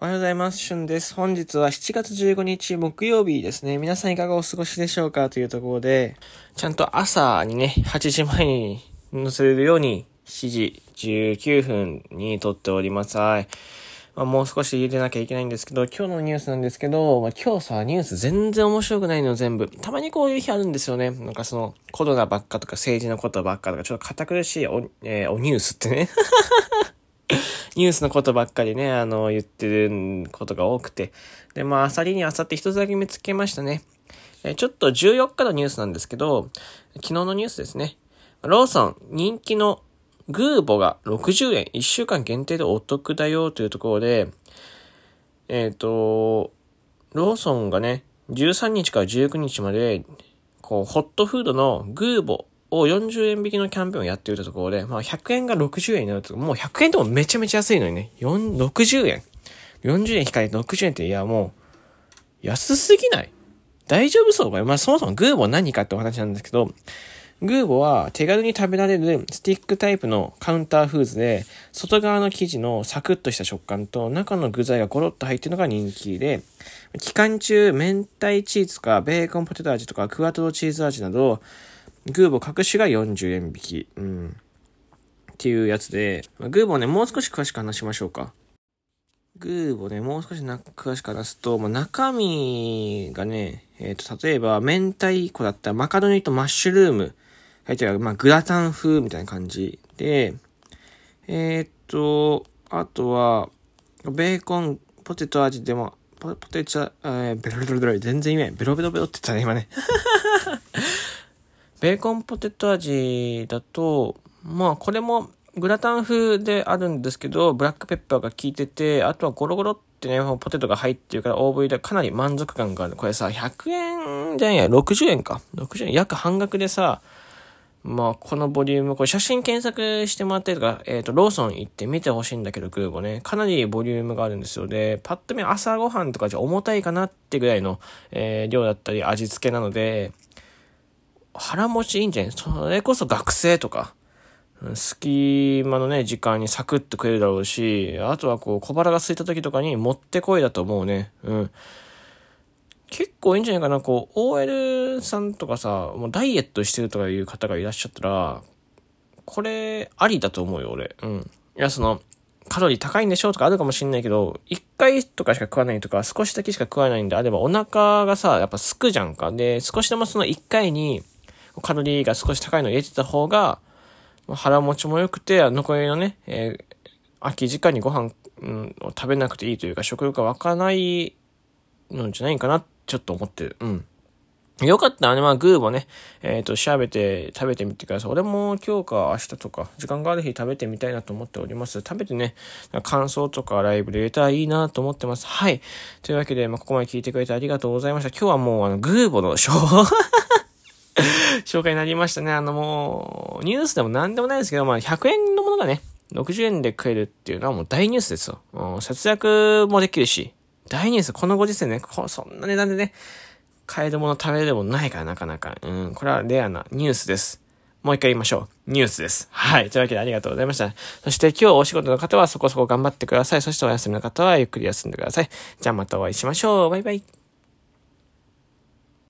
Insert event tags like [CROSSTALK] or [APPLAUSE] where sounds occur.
おはようございます。しゅんです。本日は7月15日木曜日ですね。皆さんいかがお過ごしでしょうかというところで、ちゃんと朝にね、8時前に載せれるように7時19分に撮っております。はい。まあ、もう少し入れなきゃいけないんですけど、今日のニュースなんですけど、まあ、今日さ、ニュース全然面白くないの全部。たまにこういう日あるんですよね。なんかその、コロナばっかとか政治のことばっかとか、ちょっと堅苦しいお、えー、おニュースってね。[LAUGHS] ニュースのことばっかりね、あの、言ってることが多くて。で、まあ、あさりにあさって一つだけ見つけましたね。えちょっと14日のニュースなんですけど、昨日のニュースですね。ローソン、人気のグーボが60円、1週間限定でお得だよというところで、えっ、ー、と、ローソンがね、13日から19日まで、こう、ホットフードのグーボを40円引きのキャンペーンをやっていたところで、まあ100円が60円になると、もう100円でもめちゃめちゃ安いのにね、4 60円。40円引かれて60円って、いやもう、安すぎない。大丈夫そうかまあそもそもグーボ何かってお話なんですけど、グーボは手軽に食べられるスティックタイプのカウンターフーズで、外側の生地のサクッとした食感と中の具材がゴロッと入ってるのが人気で、期間中、明太チーズかベーコンポテト味とかクワトロチーズ味など、グーボ各種が40円引き。うん。っていうやつで、グーボね、もう少し詳しく話しましょうか。グーボね、もう少しな詳しく話すと、まあ、中身がね、えっ、ー、と、例えば、明太子だったらマカロニとマッシュルーム、入ってる、まあ、グラタン風みたいな感じで、えー、っと、あとは、ベーコン、ポテト味でも、ポポテチャ、えー、ベロベロベロ、全然意味ない。ベロベロベロって言ったね、今ね。ベーコンポテト味だと、まあ、これもグラタン風であるんですけど、ブラックペッパーが効いてて、あとはゴロゴロってね、ポテトが入ってるから大ぶりでかなり満足感がある。これさ、100円じゃんや、60円か。60円、約半額でさ、まあ、このボリューム、これ写真検索してもらったりとか、えっ、ー、と、ローソン行って見てほしいんだけど、グーボね、かなりボリュームがあるんですよ。で、パッと見朝ごはんとかじゃ重たいかなってぐらいの、えー、量だったり味付けなので、腹持ちいいんじゃない？それこそ学生とか、隙間のね、時間にサクッと食えるだろうし、あとはこう、小腹が空いた時とかにもってこいだと思うね。うん。結構いいんじゃないかな。こう、OL さんとかさ、もうダイエットしてるとかいう方がいらっしゃったら、これ、ありだと思うよ、俺。うん。いや、その、カロリー高いんでしょうとかあるかもしんないけど、1回とかしか食わないとか、少しだけしか食わないんであれば、お腹がさ、やっぱすくじゃんか。で、少しでもその1回に、カロリーが少し高いのを入れてた方が、腹持ちも良くて、残りのね、えー、空き時間にご飯、うん、を食べなくていいというか、食欲が湧かないのじゃないかな、ちょっと思ってる。うん。よかったらね、まあ、グーもね、えっ、ー、と、調べて食べてみてください。俺も今日か明日とか、時間がある日食べてみたいなと思っております。食べてね、感想とかライブで入れたらいいなと思ってます。はい。というわけで、まあ、ここまで聞いてくれてありがとうございました。今日はもう、あの、グーボのショー [LAUGHS] 紹介になりましたね。あのもう、ニュースでも何でもないですけど、まあ100円のものがね、60円で食えるっていうのはもう大ニュースですよ。うん節約もできるし、大ニュース、このご時世ね、そんな値段でね、買えるもの食べれるものないからなかなか。うん、これはレアなニュースです。もう一回言いましょう。ニュースです。はい。というわけでありがとうございました。そして今日お仕事の方はそこそこ頑張ってください。そしてお休みの方はゆっくり休んでください。じゃあまたお会いしましょう。バイバイ。